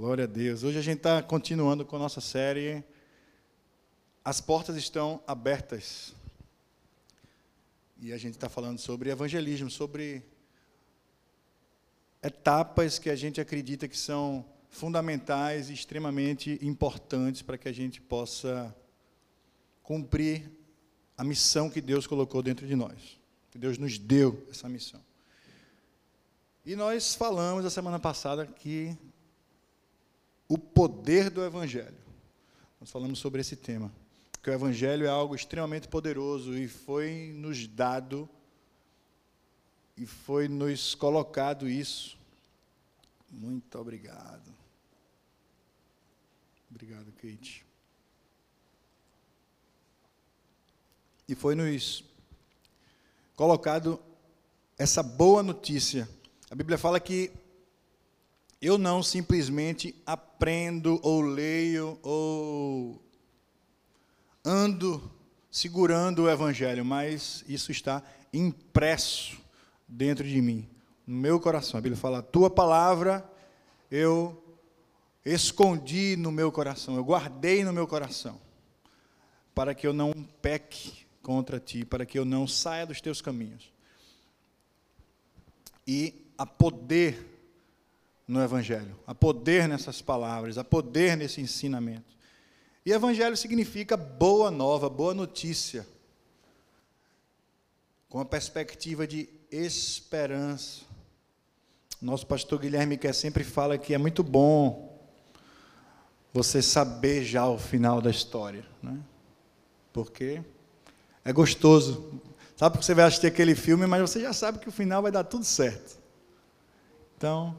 Glória a Deus. Hoje a gente está continuando com a nossa série. As portas estão abertas. E a gente está falando sobre evangelismo, sobre etapas que a gente acredita que são fundamentais e extremamente importantes para que a gente possa cumprir a missão que Deus colocou dentro de nós. Que Deus nos deu essa missão. E nós falamos a semana passada que o poder do Evangelho. Nós falamos sobre esse tema. Que o Evangelho é algo extremamente poderoso e foi nos dado e foi nos colocado isso. Muito obrigado. Obrigado, Kate. E foi nos colocado essa boa notícia. A Bíblia fala que eu não simplesmente aprendo ou leio ou ando segurando o Evangelho, mas isso está impresso dentro de mim, no meu coração. A Bíblia fala: tua palavra eu escondi no meu coração, eu guardei no meu coração, para que eu não peque contra ti, para que eu não saia dos teus caminhos. E a poder no Evangelho, há poder nessas palavras, há poder nesse ensinamento. E Evangelho significa boa nova, boa notícia, com a perspectiva de esperança. Nosso pastor Guilherme quer sempre fala que é muito bom você saber já o final da história, né? Porque é gostoso. Sabe porque você vai assistir aquele filme, mas você já sabe que o final vai dar tudo certo. Então,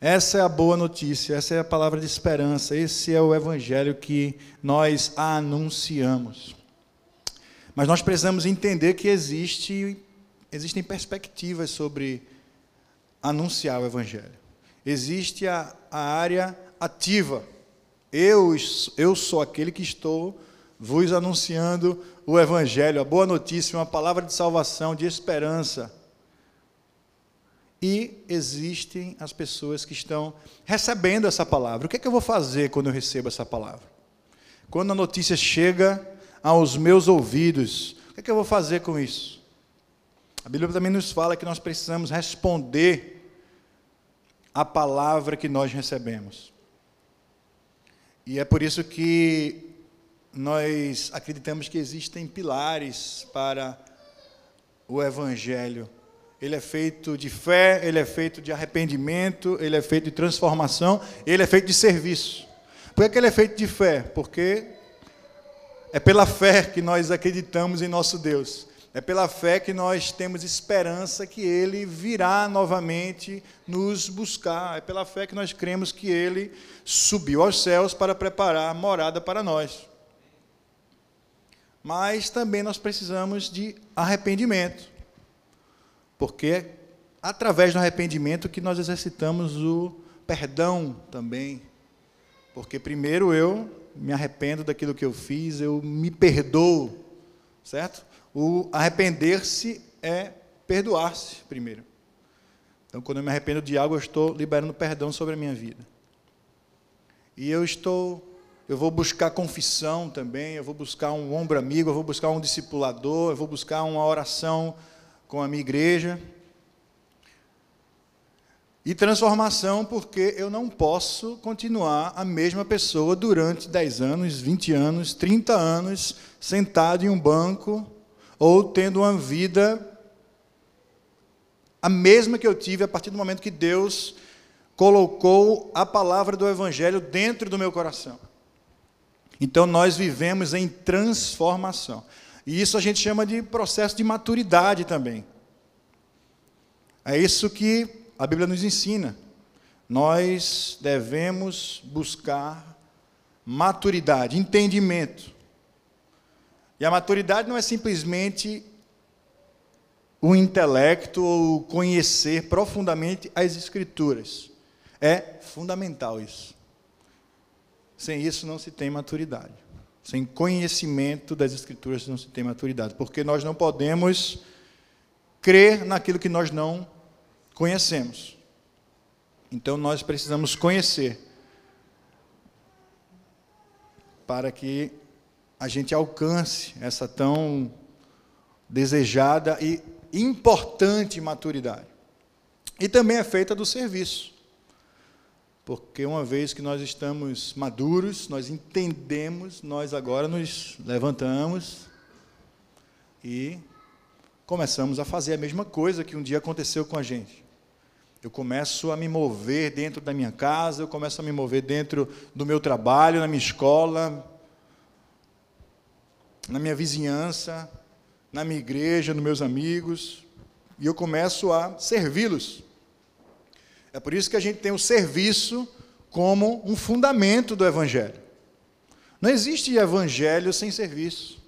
essa é a boa notícia, essa é a palavra de esperança, esse é o evangelho que nós anunciamos. Mas nós precisamos entender que existe, existem perspectivas sobre anunciar o evangelho. Existe a, a área ativa. Eu, eu sou aquele que estou vos anunciando o evangelho, a boa notícia, uma palavra de salvação, de esperança e existem as pessoas que estão recebendo essa palavra. O que, é que eu vou fazer quando eu recebo essa palavra? Quando a notícia chega aos meus ouvidos, o que, é que eu vou fazer com isso? A Bíblia também nos fala que nós precisamos responder à palavra que nós recebemos. E é por isso que nós acreditamos que existem pilares para o Evangelho ele é feito de fé, ele é feito de arrependimento, ele é feito de transformação, ele é feito de serviço. Por que ele é feito de fé? Porque é pela fé que nós acreditamos em nosso Deus. É pela fé que nós temos esperança que Ele virá novamente nos buscar. É pela fé que nós cremos que Ele subiu aos céus para preparar morada para nós. Mas também nós precisamos de arrependimento. Porque é através do arrependimento que nós exercitamos o perdão também. Porque primeiro eu me arrependo daquilo que eu fiz, eu me perdoo, certo? O arrepender-se é perdoar-se primeiro. Então, quando eu me arrependo de algo, eu estou liberando perdão sobre a minha vida. E eu estou, eu vou buscar confissão também, eu vou buscar um ombro amigo, eu vou buscar um discipulador, eu vou buscar uma oração com a minha igreja. E transformação, porque eu não posso continuar a mesma pessoa durante 10 anos, 20 anos, 30 anos, sentado em um banco, ou tendo uma vida a mesma que eu tive a partir do momento que Deus colocou a palavra do Evangelho dentro do meu coração. Então nós vivemos em transformação. E isso a gente chama de processo de maturidade também. É isso que a Bíblia nos ensina. Nós devemos buscar maturidade, entendimento. E a maturidade não é simplesmente o intelecto ou conhecer profundamente as Escrituras. É fundamental isso. Sem isso não se tem maturidade sem conhecimento das Escrituras não se tem maturidade, porque nós não podemos crer naquilo que nós não conhecemos. Então nós precisamos conhecer para que a gente alcance essa tão desejada e importante maturidade. E também é feita do serviço. Porque uma vez que nós estamos maduros, nós entendemos, nós agora nos levantamos e começamos a fazer a mesma coisa que um dia aconteceu com a gente. Eu começo a me mover dentro da minha casa, eu começo a me mover dentro do meu trabalho, na minha escola, na minha vizinhança, na minha igreja, nos meus amigos, e eu começo a servi-los. É por isso que a gente tem o serviço como um fundamento do Evangelho. Não existe Evangelho sem serviço.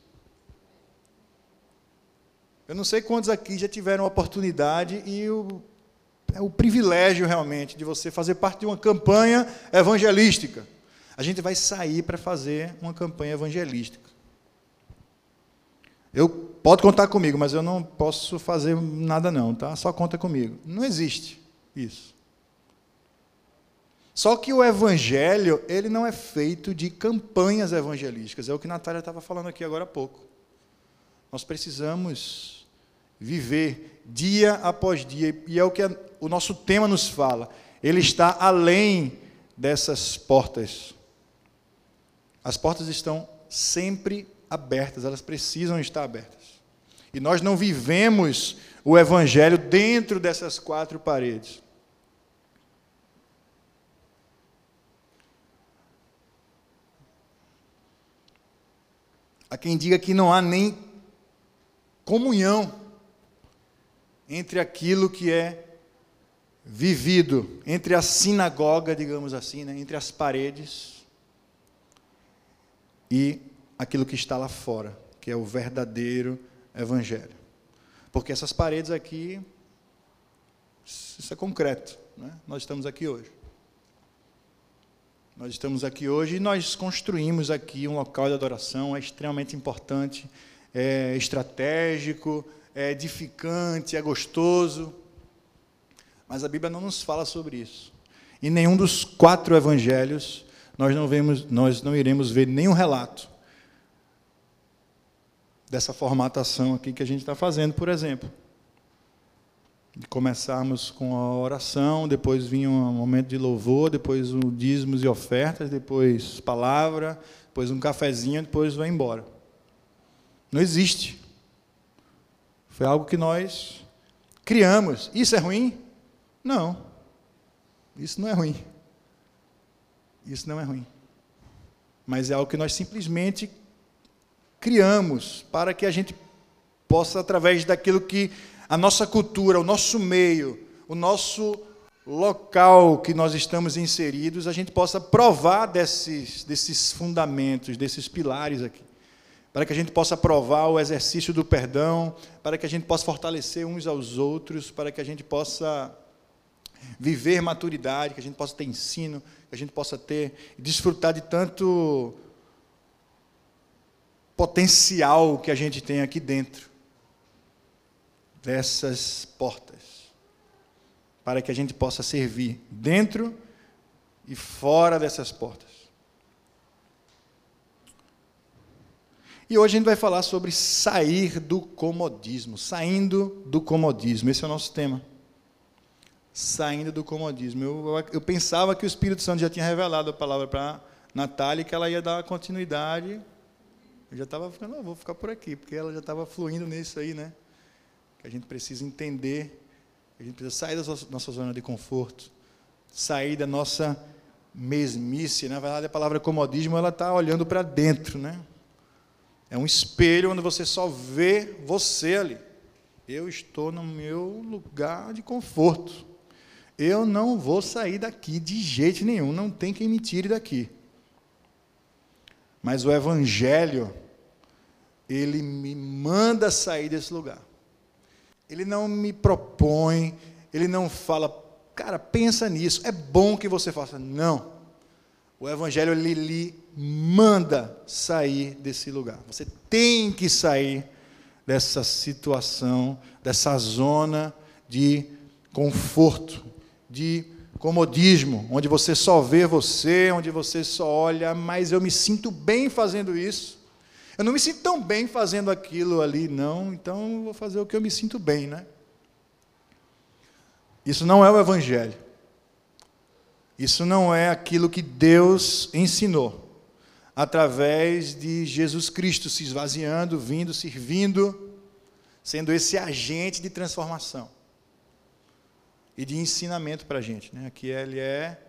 Eu não sei quantos aqui já tiveram a oportunidade e o, é o privilégio realmente de você fazer parte de uma campanha evangelística. A gente vai sair para fazer uma campanha evangelística. Eu pode contar comigo, mas eu não posso fazer nada não, tá? Só conta comigo. Não existe isso. Só que o evangelho, ele não é feito de campanhas evangelísticas. É o que a Natália estava falando aqui agora há pouco. Nós precisamos viver dia após dia, e é o que o nosso tema nos fala. Ele está além dessas portas. As portas estão sempre abertas, elas precisam estar abertas. E nós não vivemos o Evangelho dentro dessas quatro paredes. Há quem diga que não há nem comunhão entre aquilo que é vivido, entre a sinagoga, digamos assim, né, entre as paredes, e aquilo que está lá fora, que é o verdadeiro evangelho. Porque essas paredes aqui, isso é concreto. Né? Nós estamos aqui hoje. Nós estamos aqui hoje e nós construímos aqui um local de adoração, é extremamente importante, é estratégico, é edificante, é gostoso. Mas a Bíblia não nos fala sobre isso. Em nenhum dos quatro evangelhos nós não vemos, nós não iremos ver nenhum relato dessa formatação aqui que a gente está fazendo, por exemplo. Começarmos com a oração, depois vinha um momento de louvor, depois o dízimos e ofertas, depois palavra, depois um cafezinho, depois vai embora. Não existe. Foi algo que nós criamos. Isso é ruim? Não. Isso não é ruim. Isso não é ruim. Mas é algo que nós simplesmente criamos para que a gente possa, através daquilo que a nossa cultura, o nosso meio, o nosso local que nós estamos inseridos, a gente possa provar desses, desses fundamentos, desses pilares aqui. Para que a gente possa provar o exercício do perdão, para que a gente possa fortalecer uns aos outros, para que a gente possa viver maturidade, que a gente possa ter ensino, que a gente possa ter desfrutar de tanto potencial que a gente tem aqui dentro dessas portas, para que a gente possa servir dentro e fora dessas portas. E hoje a gente vai falar sobre sair do comodismo, saindo do comodismo. Esse é o nosso tema. Saindo do comodismo. Eu, eu pensava que o Espírito Santo já tinha revelado a palavra para Natália e que ela ia dar continuidade. Eu já estava ficando, não, vou ficar por aqui, porque ela já estava fluindo nisso aí, né? Que a gente precisa entender, a gente precisa sair da nossa zona de conforto, sair da nossa mesmice. Na verdade, a palavra comodismo ela está olhando para dentro, né? É um espelho onde você só vê você ali. Eu estou no meu lugar de conforto. Eu não vou sair daqui de jeito nenhum, não tem quem me tire daqui. Mas o Evangelho, ele me manda sair desse lugar. Ele não me propõe, ele não fala, cara, pensa nisso, é bom que você faça. Não. O Evangelho ele lhe manda sair desse lugar. Você tem que sair dessa situação, dessa zona de conforto, de comodismo, onde você só vê você, onde você só olha, mas eu me sinto bem fazendo isso. Eu não me sinto tão bem fazendo aquilo ali, não, então vou fazer o que eu me sinto bem, né? Isso não é o Evangelho. Isso não é aquilo que Deus ensinou através de Jesus Cristo se esvaziando, vindo, servindo, sendo esse agente de transformação e de ensinamento para a gente. Né? Aqui ele é.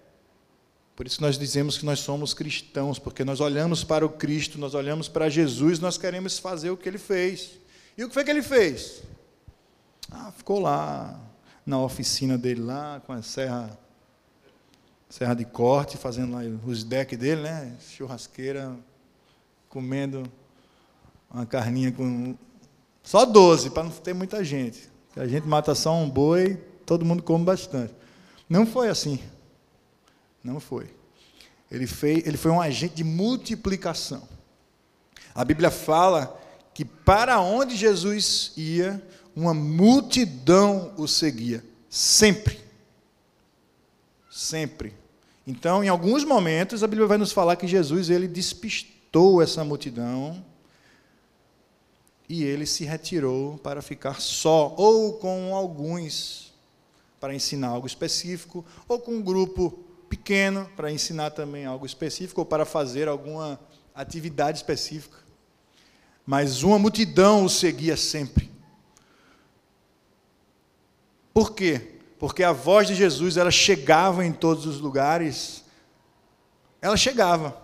Por isso nós dizemos que nós somos cristãos, porque nós olhamos para o Cristo, nós olhamos para Jesus, nós queremos fazer o que ele fez. E o que foi que ele fez? Ah, ficou lá na oficina dele lá, com a serra, serra de corte, fazendo lá os decks dele, né? Churrasqueira, comendo uma carninha com. Só 12, para não ter muita gente. A gente mata só um boi, todo mundo come bastante. Não foi assim. Não foi. Ele, fez, ele foi um agente de multiplicação. A Bíblia fala que para onde Jesus ia, uma multidão o seguia. Sempre. Sempre. Então, em alguns momentos, a Bíblia vai nos falar que Jesus ele despistou essa multidão e ele se retirou para ficar só, ou com alguns para ensinar algo específico, ou com um grupo pequeno para ensinar também algo específico, ou para fazer alguma atividade específica. Mas uma multidão o seguia sempre. Por quê? Porque a voz de Jesus ela chegava em todos os lugares. Ela chegava,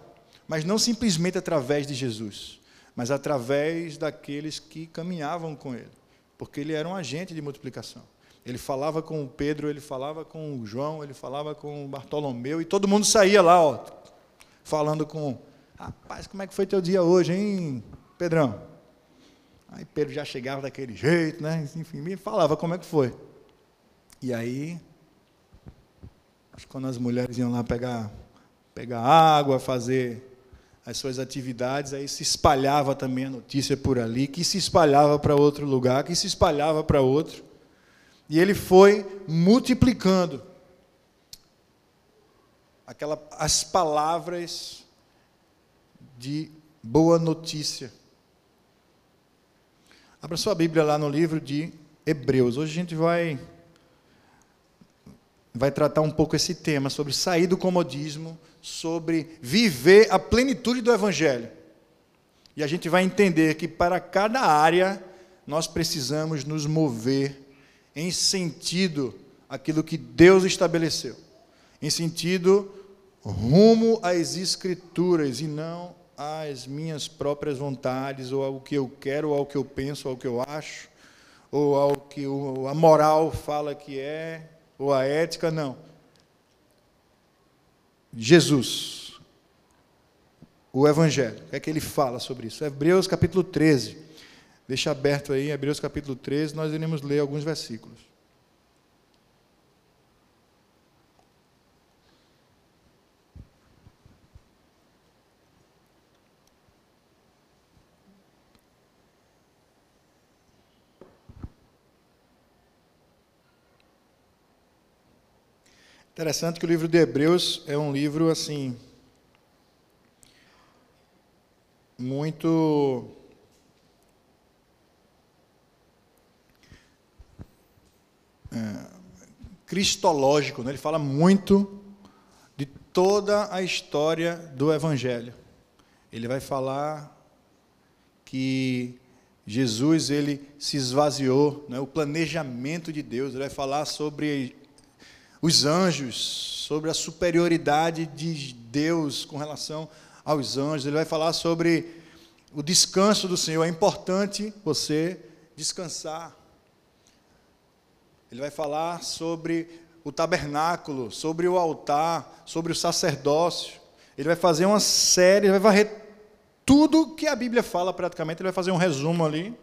mas não simplesmente através de Jesus, mas através daqueles que caminhavam com ele, porque ele era um agente de multiplicação. Ele falava com o Pedro, ele falava com o João, ele falava com o Bartolomeu, e todo mundo saía lá, ó, falando com, rapaz, como é que foi teu dia hoje, hein, Pedrão? Aí Pedro já chegava daquele jeito, né? Enfim, me falava como é que foi. E aí, acho que quando as mulheres iam lá pegar, pegar água, fazer as suas atividades, aí se espalhava também a notícia por ali, que se espalhava para outro lugar, que se espalhava para outro. E ele foi multiplicando aquela, as palavras de boa notícia. Abra sua Bíblia lá no livro de Hebreus. Hoje a gente vai vai tratar um pouco esse tema sobre sair do comodismo, sobre viver a plenitude do evangelho. E a gente vai entender que para cada área nós precisamos nos mover em sentido aquilo que Deus estabeleceu, em sentido rumo às Escrituras e não às minhas próprias vontades, ou ao que eu quero, ou ao que eu penso, ou ao que eu acho, ou ao que a moral fala que é, ou a ética, não. Jesus, o Evangelho, o que é que ele fala sobre isso? Hebreus capítulo 13. Deixa aberto aí, Hebreus capítulo 13, nós iremos ler alguns versículos. Interessante que o livro de Hebreus é um livro assim muito é, cristológico, né? ele fala muito de toda a história do Evangelho. Ele vai falar que Jesus ele se esvaziou, né? o planejamento de Deus. Ele vai falar sobre os anjos, sobre a superioridade de Deus com relação aos anjos. Ele vai falar sobre o descanso do Senhor. É importante você descansar. Ele vai falar sobre o tabernáculo, sobre o altar, sobre o sacerdócio. Ele vai fazer uma série, vai varrer tudo que a Bíblia fala praticamente, ele vai fazer um resumo ali.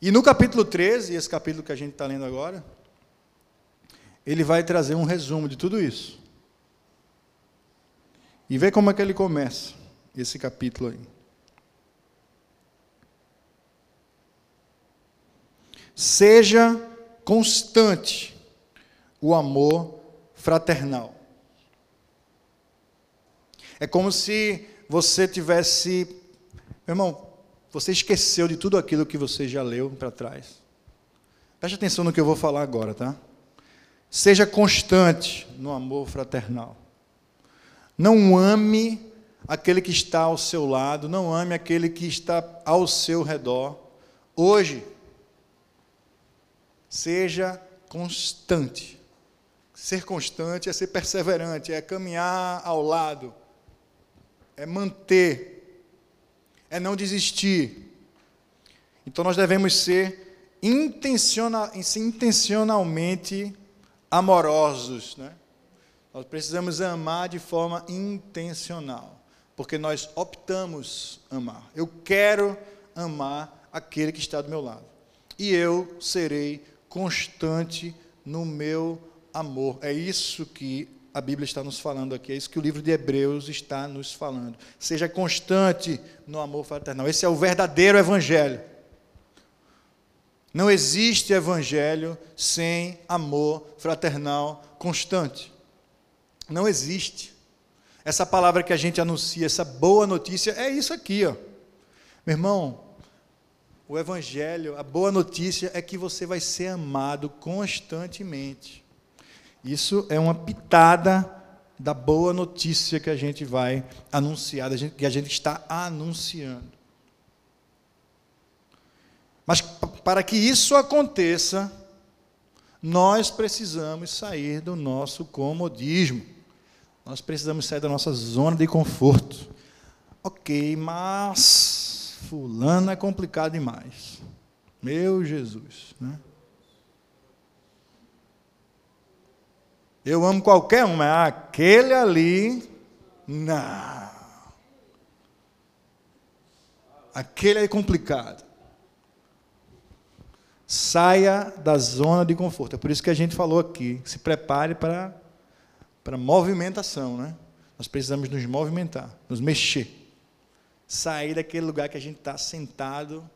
E no capítulo 13, esse capítulo que a gente está lendo agora, ele vai trazer um resumo de tudo isso. E vê como é que ele começa esse capítulo aí. Seja constante o amor fraternal. É como se você tivesse. Meu irmão, você esqueceu de tudo aquilo que você já leu para trás. Preste atenção no que eu vou falar agora, tá? Seja constante no amor fraternal. Não ame aquele que está ao seu lado, não ame aquele que está ao seu redor. Hoje, seja constante. Ser constante é ser perseverante, é caminhar ao lado, é manter, é não desistir. Então nós devemos ser intencional, intencionalmente amorosos. Né? Nós precisamos amar de forma intencional, porque nós optamos amar. Eu quero amar aquele que está do meu lado, e eu serei constante no meu amor. É isso que a Bíblia está nos falando aqui, é isso que o livro de Hebreus está nos falando. Seja constante no amor fraternal. Esse é o verdadeiro evangelho. Não existe evangelho sem amor fraternal constante. Não existe. Essa palavra que a gente anuncia, essa boa notícia, é isso aqui, ó. Meu irmão, o evangelho, a boa notícia é que você vai ser amado constantemente. Isso é uma pitada da boa notícia que a gente vai anunciar, que a gente está anunciando. Mas para que isso aconteça, nós precisamos sair do nosso comodismo. Nós precisamos sair da nossa zona de conforto. Ok, mas fulano é complicado demais. Meu Jesus, né? Eu amo qualquer um, mas aquele ali, não. Aquele é complicado. Saia da zona de conforto. É por isso que a gente falou aqui. Se prepare para, para movimentação. Né? Nós precisamos nos movimentar, nos mexer. Sair daquele lugar que a gente está sentado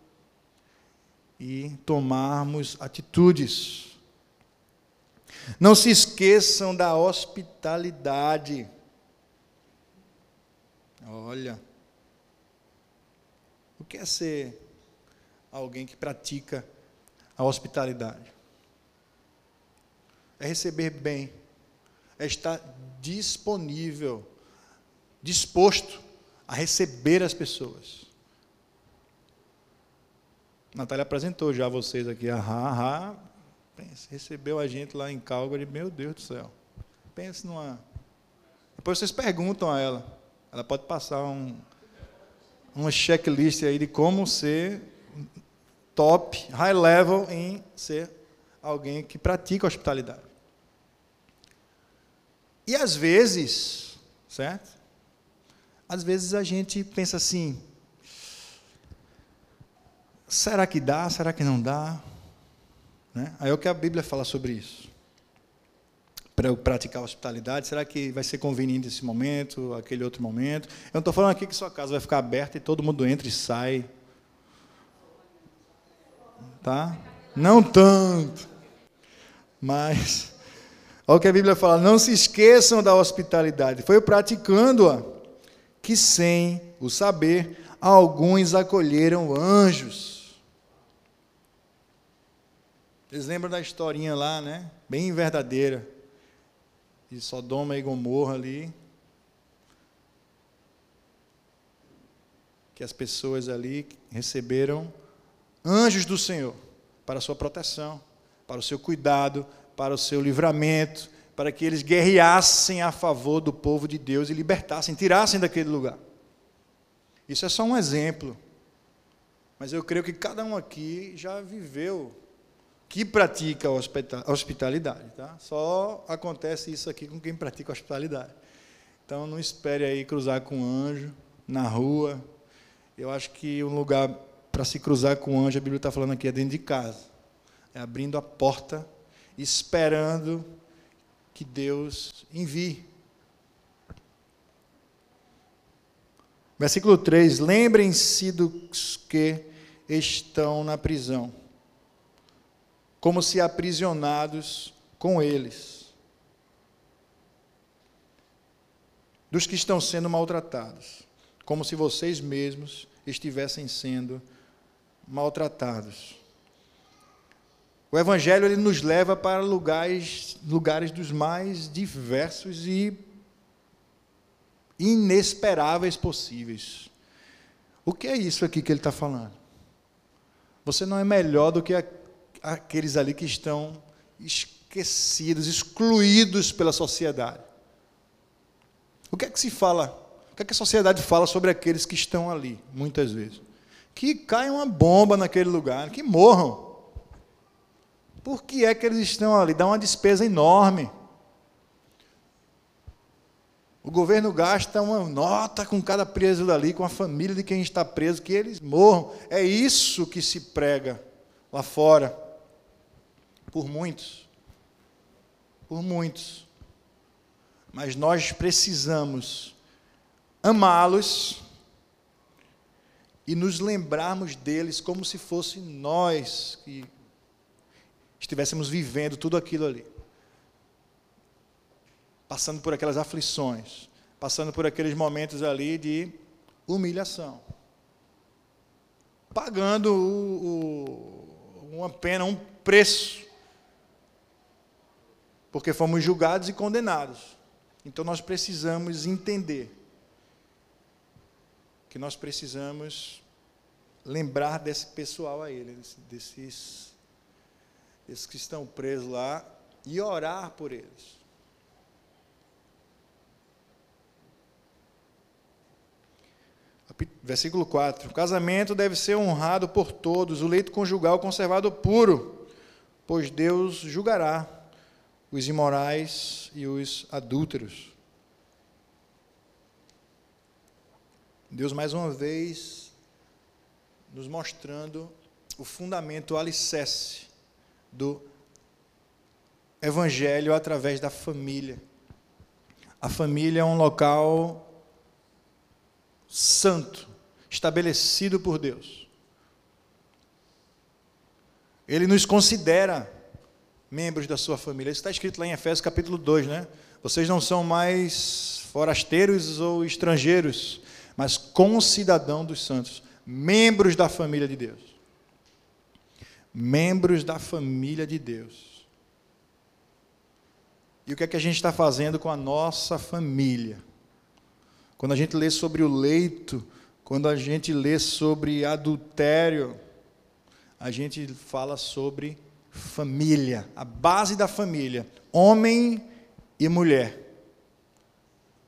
e tomarmos atitudes. Não se esqueçam da hospitalidade. Olha, o que é ser alguém que pratica a hospitalidade. É receber bem, é estar disponível, disposto a receber as pessoas. Natália apresentou já a vocês aqui, ahá, pense, recebeu a gente lá em Calgary, meu Deus do céu. Pense numa. Depois vocês perguntam a ela. Ela pode passar um, uma checklist aí de como ser top, high level em ser alguém que pratica hospitalidade. E às vezes, certo? Às vezes a gente pensa assim: será que dá? Será que não dá? Né? Aí é o que a Bíblia fala sobre isso. Para eu praticar hospitalidade, será que vai ser conveniente esse momento, aquele outro momento? Eu não estou falando aqui que sua casa vai ficar aberta e todo mundo entra e sai tá? Não tanto. Mas, olha o que a Bíblia fala: não se esqueçam da hospitalidade. Foi praticando-a que, sem o saber, alguns acolheram anjos. Vocês lembram da historinha lá, né? Bem verdadeira. De Sodoma e Gomorra ali. Que as pessoas ali receberam anjos do Senhor para a sua proteção, para o seu cuidado, para o seu livramento, para que eles guerreassem a favor do povo de Deus e libertassem, tirassem daquele lugar. Isso é só um exemplo. Mas eu creio que cada um aqui já viveu que pratica a hospitalidade. Tá? Só acontece isso aqui com quem pratica a hospitalidade. Então não espere aí cruzar com um anjo na rua. Eu acho que um lugar para se cruzar com o anjo, a Bíblia está falando aqui, é dentro de casa. É abrindo a porta, esperando que Deus envie. Versículo 3: Lembrem-se dos que estão na prisão, como se aprisionados com eles, dos que estão sendo maltratados, como se vocês mesmos estivessem sendo maltratados. O Evangelho ele nos leva para lugares, lugares dos mais diversos e inesperáveis possíveis. O que é isso aqui que ele está falando? Você não é melhor do que aqueles ali que estão esquecidos, excluídos pela sociedade. O que é que se fala? O que é que a sociedade fala sobre aqueles que estão ali, muitas vezes? Que caia uma bomba naquele lugar, que morram. Por que é que eles estão ali? Dá uma despesa enorme. O governo gasta uma nota com cada preso dali, com a família de quem está preso, que eles morram. É isso que se prega lá fora. Por muitos. Por muitos. Mas nós precisamos amá-los e nos lembrarmos deles como se fosse nós que estivéssemos vivendo tudo aquilo ali. Passando por aquelas aflições, passando por aqueles momentos ali de humilhação. Pagando o, o, uma pena, um preço. Porque fomos julgados e condenados. Então nós precisamos entender que nós precisamos lembrar desse pessoal aí, desses esses que estão presos lá, e orar por eles. Versículo 4: O casamento deve ser honrado por todos, o leito conjugal conservado puro, pois Deus julgará os imorais e os adúlteros. Deus, mais uma vez, nos mostrando o fundamento, o alicerce do Evangelho através da família. A família é um local santo, estabelecido por Deus. Ele nos considera membros da sua família. Isso está escrito lá em Efésios capítulo 2, né? Vocês não são mais forasteiros ou estrangeiros, mas concidadão dos santos, membros da família de Deus membros da família de Deus. E o que é que a gente está fazendo com a nossa família? Quando a gente lê sobre o leito, quando a gente lê sobre adultério, a gente fala sobre família, a base da família, homem e mulher.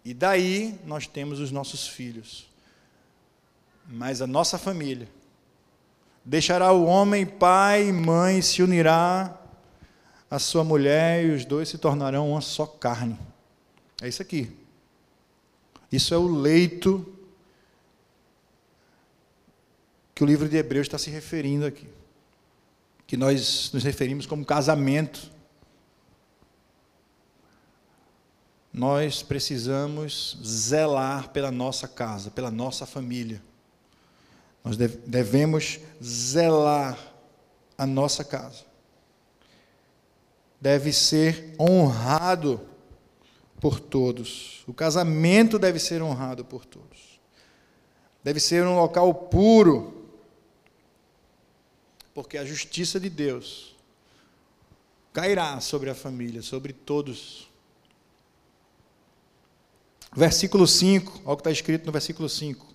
E daí nós temos os nossos filhos. Mas a nossa família Deixará o homem pai e mãe, se unirá a sua mulher e os dois se tornarão uma só carne. É isso aqui. Isso é o leito que o livro de Hebreus está se referindo aqui. Que nós nos referimos como casamento. Nós precisamos zelar pela nossa casa, pela nossa família. Nós devemos zelar a nossa casa. Deve ser honrado por todos. O casamento deve ser honrado por todos. Deve ser um local puro, porque a justiça de Deus cairá sobre a família, sobre todos. Versículo 5, olha o que está escrito no versículo 5.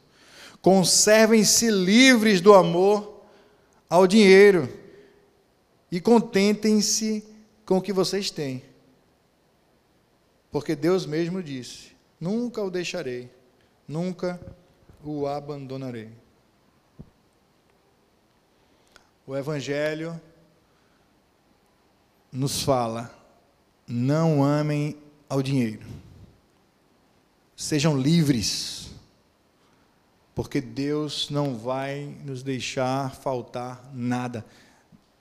Conservem-se livres do amor ao dinheiro e contentem-se com o que vocês têm. Porque Deus mesmo disse: Nunca o deixarei, nunca o abandonarei. O Evangelho nos fala: não amem ao dinheiro, sejam livres porque Deus não vai nos deixar faltar nada.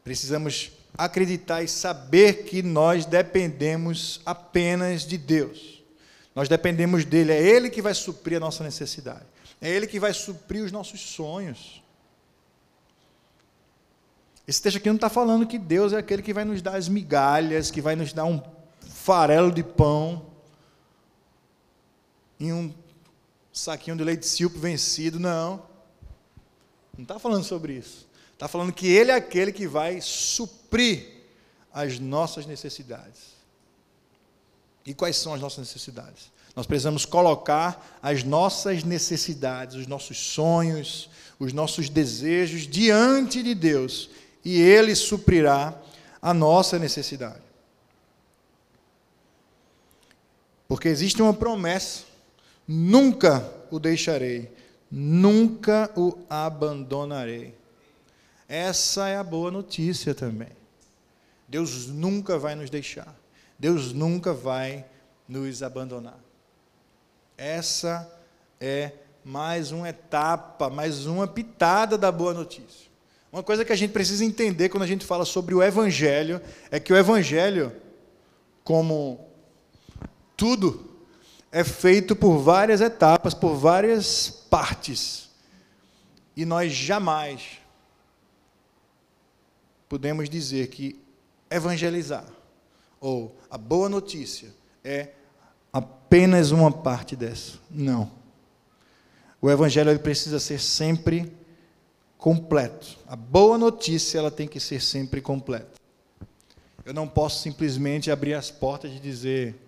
Precisamos acreditar e saber que nós dependemos apenas de Deus. Nós dependemos dele, é ele que vai suprir a nossa necessidade. É ele que vai suprir os nossos sonhos. Esse texto aqui não está falando que Deus é aquele que vai nos dar as migalhas, que vai nos dar um farelo de pão em um saquinho de leite silpo vencido, não. Não está falando sobre isso. Está falando que Ele é aquele que vai suprir as nossas necessidades. E quais são as nossas necessidades? Nós precisamos colocar as nossas necessidades, os nossos sonhos, os nossos desejos diante de Deus e Ele suprirá a nossa necessidade. Porque existe uma promessa: nunca o deixarei, nunca o abandonarei. Essa é a boa notícia também. Deus nunca vai nos deixar. Deus nunca vai nos abandonar. Essa é mais uma etapa, mais uma pitada da boa notícia. Uma coisa que a gente precisa entender quando a gente fala sobre o Evangelho é que o Evangelho, como tudo, é feito por várias etapas, por várias partes. E nós jamais podemos dizer que evangelizar ou a boa notícia é apenas uma parte dessa. Não. O evangelho ele precisa ser sempre completo. A boa notícia ela tem que ser sempre completa. Eu não posso simplesmente abrir as portas e dizer: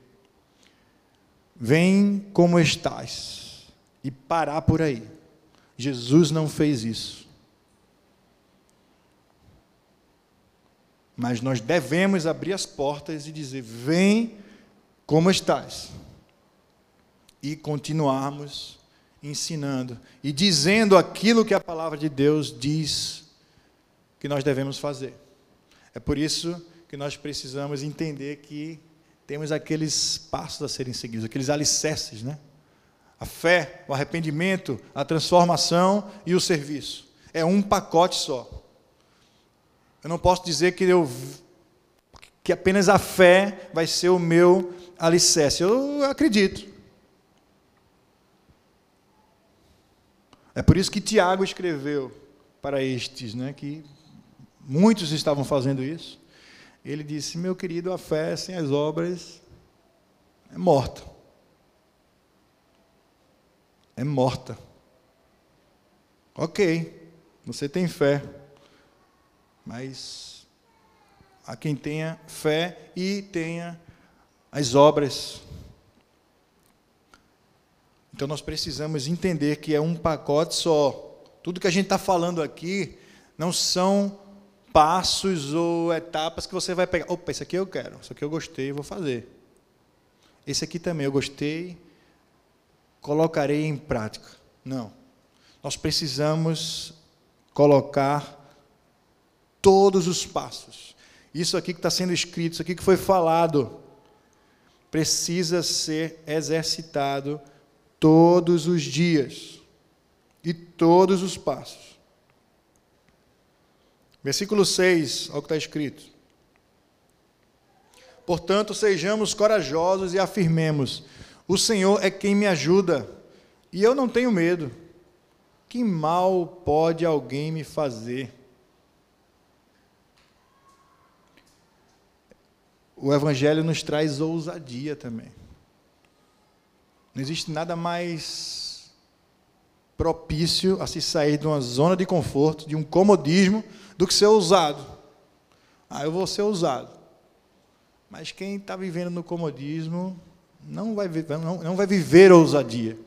"Vem como estás" e parar por aí. Jesus não fez isso. Mas nós devemos abrir as portas e dizer: "Vem como estás" e continuarmos ensinando e dizendo aquilo que a palavra de Deus diz que nós devemos fazer. É por isso que nós precisamos entender que temos aqueles passos a serem seguidos, aqueles alicerces, né? A fé, o arrependimento, a transformação e o serviço. É um pacote só. Eu não posso dizer que eu que apenas a fé vai ser o meu alicerce. Eu acredito. É por isso que Tiago escreveu para estes, né, que muitos estavam fazendo isso. Ele disse: Meu querido, a fé sem as obras é morta. É morta. Ok, você tem fé, mas há quem tenha fé e tenha as obras então nós precisamos entender que é um pacote só. Tudo que a gente está falando aqui não são passos ou etapas que você vai pegar. Opa, esse aqui eu quero, isso aqui eu gostei, vou fazer. Esse aqui também eu gostei, colocarei em prática. Não. Nós precisamos colocar todos os passos. Isso aqui que está sendo escrito, isso aqui que foi falado, precisa ser exercitado todos os dias e todos os passos. Versículo 6, olha o que está escrito. Portanto, sejamos corajosos e afirmemos: O Senhor é quem me ajuda, e eu não tenho medo. Que mal pode alguém me fazer? O Evangelho nos traz ousadia também. Não existe nada mais propício a se sair de uma zona de conforto, de um comodismo, do que ser ousado. Ah, eu vou ser ousado. Mas quem está vivendo no comodismo não vai, não, não vai viver ousadia.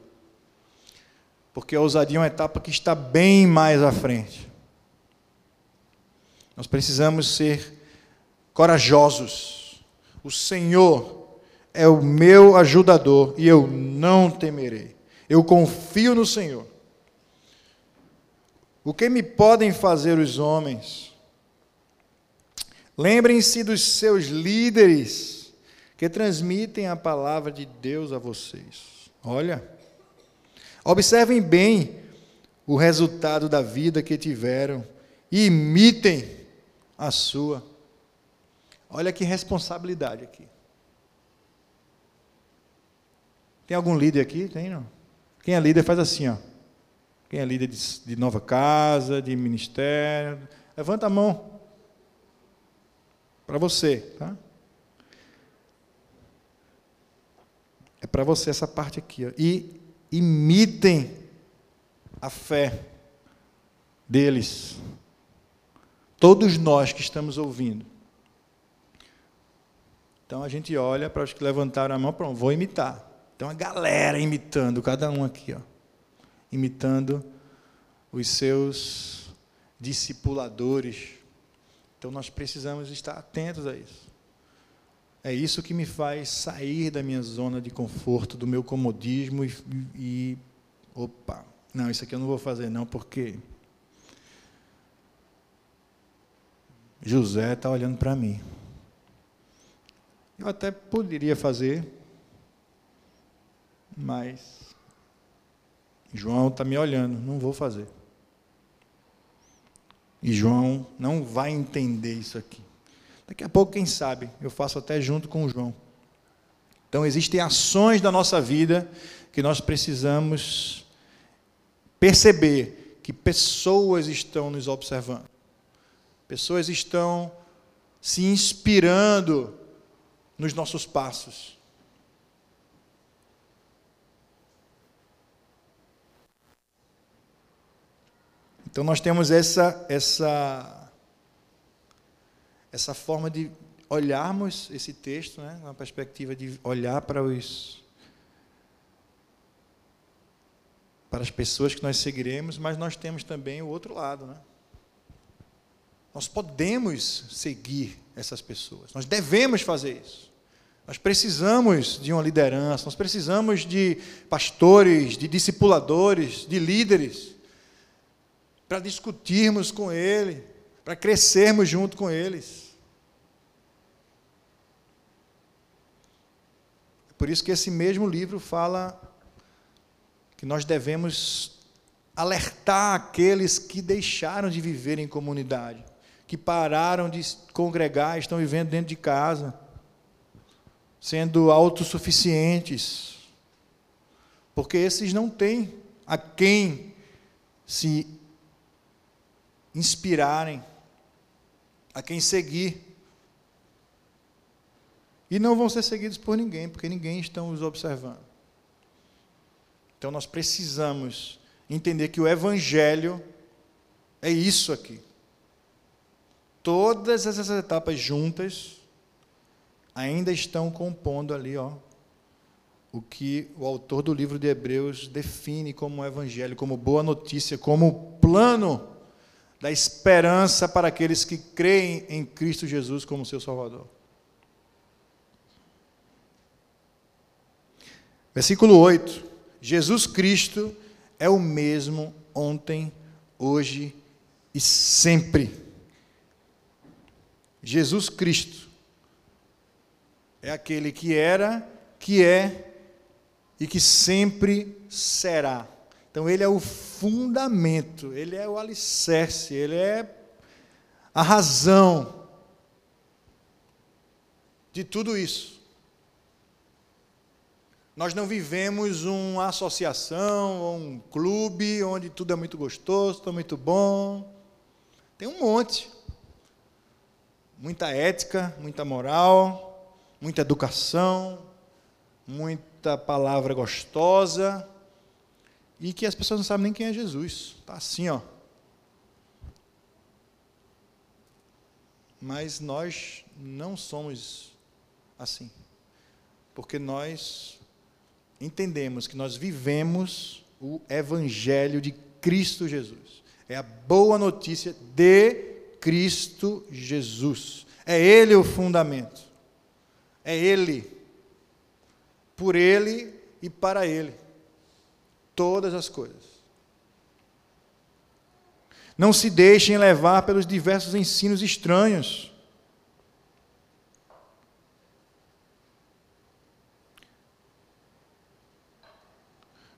Porque a ousadia é uma etapa que está bem mais à frente. Nós precisamos ser corajosos. O Senhor é o meu ajudador e eu não temerei. Eu confio no Senhor. O que me podem fazer os homens? Lembrem-se dos seus líderes que transmitem a palavra de Deus a vocês. Olha, observem bem o resultado da vida que tiveram e imitem a sua. Olha que responsabilidade aqui. Tem algum líder aqui? Tem não? Quem é líder faz assim, ó. Quem é líder de, de nova casa, de ministério, levanta a mão. Para você, tá? É para você essa parte aqui. Ó. E imitem a fé deles. Todos nós que estamos ouvindo. Então a gente olha para os que levantaram a mão, pronto, vou imitar. Então a galera imitando, cada um aqui, ó, imitando os seus discipuladores. Então nós precisamos estar atentos a isso. É isso que me faz sair da minha zona de conforto, do meu comodismo e, e opa, não, isso aqui eu não vou fazer não, porque José está olhando para mim. Eu até poderia fazer, mas João está me olhando, não vou fazer. E João não vai entender isso aqui. Daqui a pouco, quem sabe, eu faço até junto com o João. Então, existem ações da nossa vida que nós precisamos perceber que pessoas estão nos observando. Pessoas estão se inspirando nos nossos passos. Então nós temos essa essa essa forma de olharmos esse texto, né, na perspectiva de olhar para os para as pessoas que nós seguiremos, mas nós temos também o outro lado, né? Nós podemos seguir essas pessoas. Nós devemos fazer isso. Nós precisamos de uma liderança, nós precisamos de pastores, de discipuladores, de líderes, para discutirmos com ele, para crescermos junto com eles. Por isso que esse mesmo livro fala que nós devemos alertar aqueles que deixaram de viver em comunidade, que pararam de congregar, estão vivendo dentro de casa sendo autossuficientes, porque esses não têm a quem se inspirarem, a quem seguir. E não vão ser seguidos por ninguém, porque ninguém está os observando. Então nós precisamos entender que o Evangelho é isso aqui. Todas essas etapas juntas ainda estão compondo ali, ó, o que o autor do livro de Hebreus define como evangelho, como boa notícia, como plano da esperança para aqueles que creem em Cristo Jesus como seu Salvador. Versículo 8: Jesus Cristo é o mesmo ontem, hoje e sempre. Jesus Cristo é aquele que era, que é e que sempre será. Então, ele é o fundamento, ele é o alicerce, ele é a razão de tudo isso. Nós não vivemos uma associação um clube onde tudo é muito gostoso, tudo é muito bom. Tem um monte. Muita ética, muita moral, muita educação, muita palavra gostosa, e que as pessoas não sabem nem quem é Jesus. Está assim, ó. Mas nós não somos assim. Porque nós entendemos que nós vivemos o Evangelho de Cristo Jesus. É a boa notícia de Cristo Jesus. É Ele o fundamento. É Ele. Por Ele e para Ele. Todas as coisas. Não se deixem levar pelos diversos ensinos estranhos.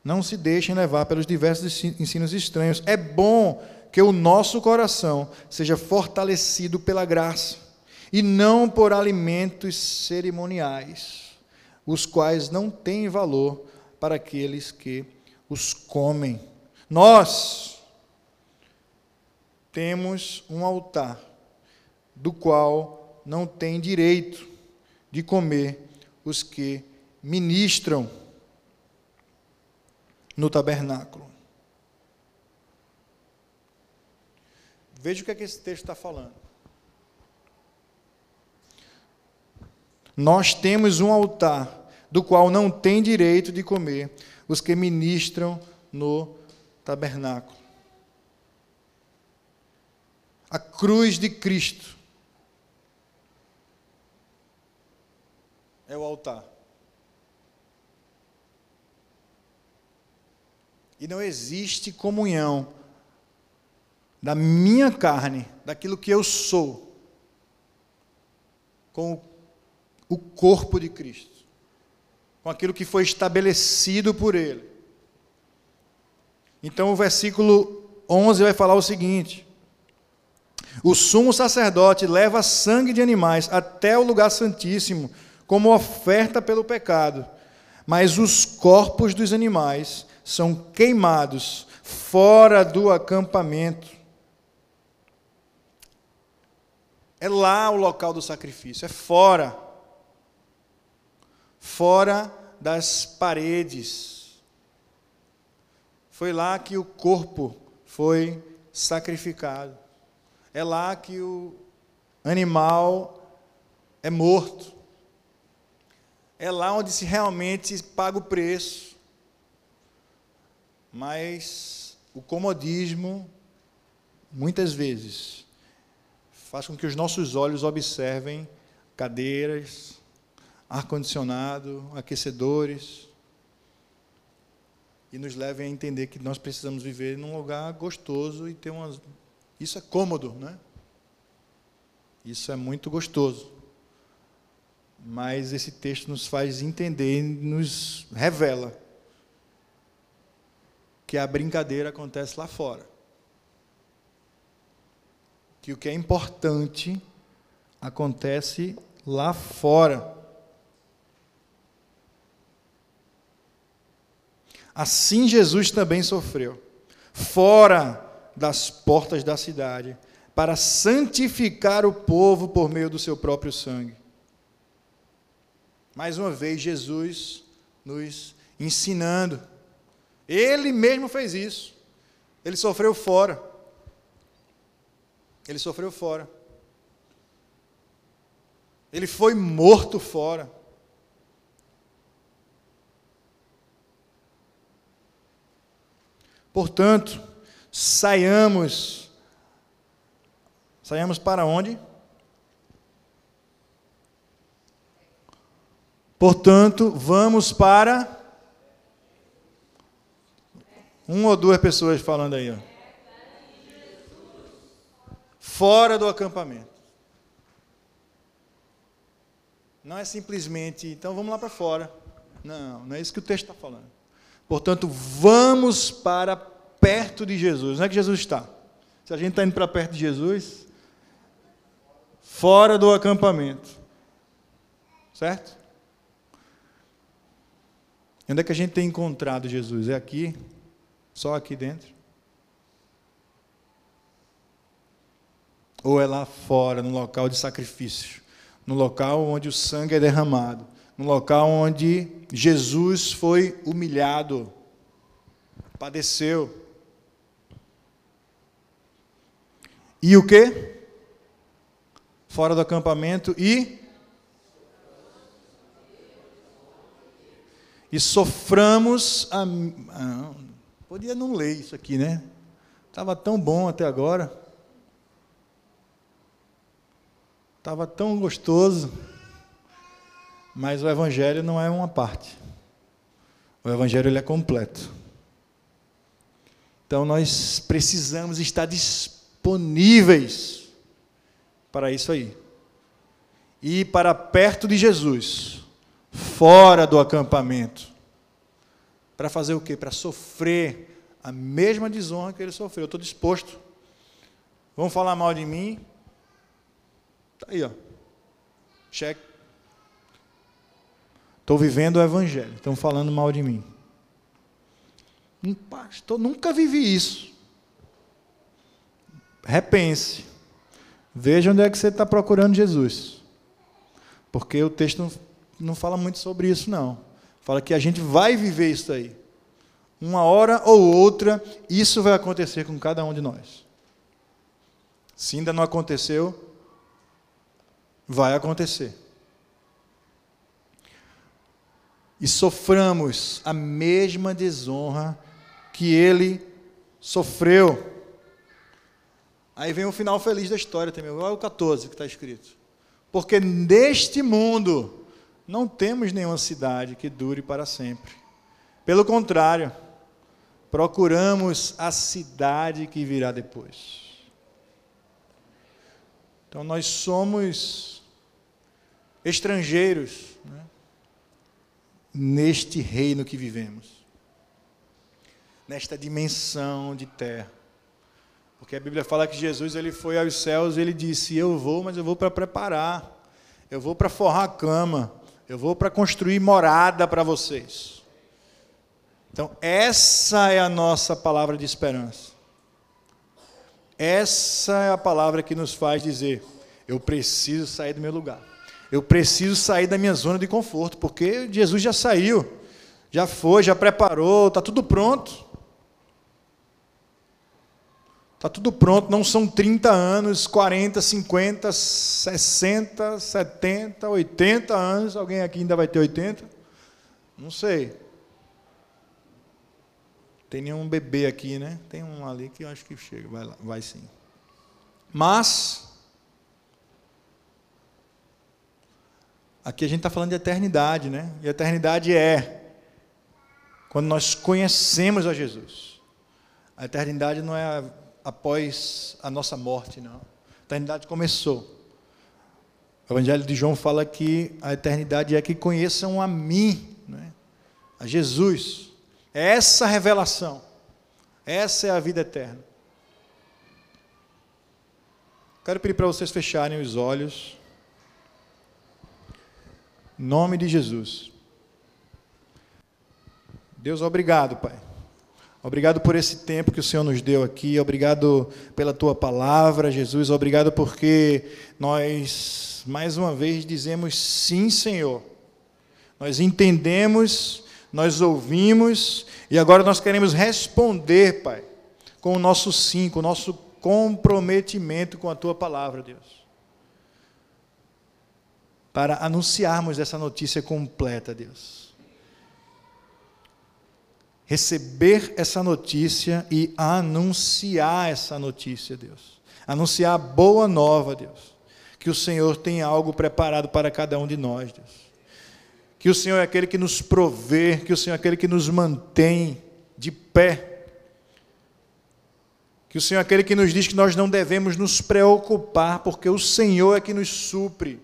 Não se deixem levar pelos diversos ensinos estranhos. É bom que o nosso coração seja fortalecido pela graça e não por alimentos cerimoniais, os quais não têm valor para aqueles que os comem. Nós temos um altar do qual não tem direito de comer os que ministram no tabernáculo. Veja o que, é que esse texto está falando. Nós temos um altar do qual não tem direito de comer os que ministram no tabernáculo. A cruz de Cristo é o altar. E não existe comunhão da minha carne, daquilo que eu sou, com o corpo de Cristo, com aquilo que foi estabelecido por Ele. Então o versículo 11 vai falar o seguinte: O sumo sacerdote leva sangue de animais até o lugar santíssimo, como oferta pelo pecado, mas os corpos dos animais são queimados fora do acampamento. É lá o local do sacrifício, é fora. Fora das paredes. Foi lá que o corpo foi sacrificado. É lá que o animal é morto. É lá onde se realmente paga o preço. Mas o comodismo, muitas vezes, faz com que os nossos olhos observem cadeiras, ar-condicionado, aquecedores, e nos levem a entender que nós precisamos viver num lugar gostoso e ter umas. Isso é cômodo, né? Isso é muito gostoso. Mas esse texto nos faz entender, nos revela que a brincadeira acontece lá fora. Que o que é importante acontece lá fora. Assim Jesus também sofreu, fora das portas da cidade, para santificar o povo por meio do seu próprio sangue. Mais uma vez, Jesus nos ensinando ele mesmo fez isso. Ele sofreu fora. Ele sofreu fora. Ele foi morto fora. Portanto, saiamos. Saiamos para onde? Portanto, vamos para um ou duas pessoas falando aí. Ó. Fora do acampamento. Não é simplesmente, então vamos lá para fora. Não, não é isso que o texto está falando. Portanto, vamos para perto de Jesus. Onde é que Jesus está? Se a gente está indo para perto de Jesus, fora do acampamento. Certo? Onde é que a gente tem encontrado Jesus? É aqui, só aqui dentro? Ou é lá fora, no local de sacrifício, no local onde o sangue é derramado, no local onde Jesus foi humilhado, padeceu. E o que? Fora do acampamento e e soframos a, a Podia não ler isso aqui, né? Estava tão bom até agora. Estava tão gostoso. Mas o Evangelho não é uma parte. O Evangelho ele é completo. Então nós precisamos estar disponíveis para isso aí. E para perto de Jesus, fora do acampamento. Para fazer o quê? Para sofrer a mesma desonra que ele sofreu. Eu estou disposto. Vão falar mal de mim? Está aí, ó. Cheque. Estou vivendo o Evangelho. Estão falando mal de mim. Um pastor, nunca vivi isso. Repense. Veja onde é que você está procurando Jesus. Porque o texto não fala muito sobre isso, não. Fala que a gente vai viver isso aí. Uma hora ou outra, isso vai acontecer com cada um de nós. Se ainda não aconteceu, vai acontecer. E soframos a mesma desonra que ele sofreu. Aí vem o final feliz da história também. Olha o 14 que está escrito. Porque neste mundo não temos nenhuma cidade que dure para sempre. Pelo contrário, procuramos a cidade que virá depois. Então nós somos estrangeiros neste reino que vivemos, nesta dimensão de terra. Porque a Bíblia fala que Jesus ele foi aos céus e ele disse: Eu vou, mas eu vou para preparar, eu vou para forrar a cama, eu vou para construir morada para vocês. Então, essa é a nossa palavra de esperança. Essa é a palavra que nos faz dizer: Eu preciso sair do meu lugar. Eu preciso sair da minha zona de conforto, porque Jesus já saiu, já foi, já preparou, está tudo pronto. Está tudo pronto, não são 30 anos, 40, 50, 60, 70, 80 anos. Alguém aqui ainda vai ter 80? Não sei. Tem nenhum bebê aqui, né? Tem um ali que eu acho que chega, vai lá, vai sim. Mas aqui a gente está falando de eternidade, né? E eternidade é quando nós conhecemos a Jesus. A eternidade não é após a nossa morte, não. A eternidade começou. O Evangelho de João fala que a eternidade é que conheçam a mim, né? a Jesus. É essa revelação. Essa é a vida eterna. Quero pedir para vocês fecharem os olhos. Nome de Jesus. Deus, obrigado, Pai Obrigado por esse tempo que o Senhor nos deu aqui. Obrigado pela tua palavra, Jesus. Obrigado porque nós, mais uma vez, dizemos sim, Senhor. Nós entendemos, nós ouvimos e agora nós queremos responder, Pai, com o nosso sim, com o nosso comprometimento com a tua palavra, Deus. Para anunciarmos essa notícia completa, Deus receber essa notícia e anunciar essa notícia, Deus. Anunciar a boa nova, Deus. Que o Senhor tem algo preparado para cada um de nós, Deus. Que o Senhor é aquele que nos provê, que o Senhor é aquele que nos mantém de pé. Que o Senhor é aquele que nos diz que nós não devemos nos preocupar, porque o Senhor é que nos supre.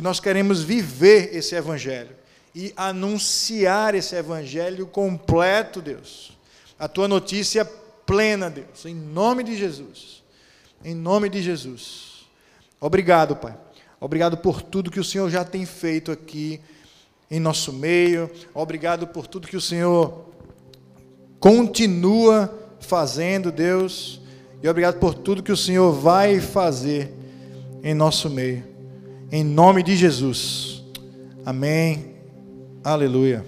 Nós queremos viver esse Evangelho e anunciar esse evangelho completo, Deus. A tua notícia plena, Deus, em nome de Jesus. Em nome de Jesus. Obrigado, Pai. Obrigado por tudo que o Senhor já tem feito aqui em nosso meio. Obrigado por tudo que o Senhor continua fazendo, Deus. E obrigado por tudo que o Senhor vai fazer em nosso meio. Em nome de Jesus. Amém Aleluia.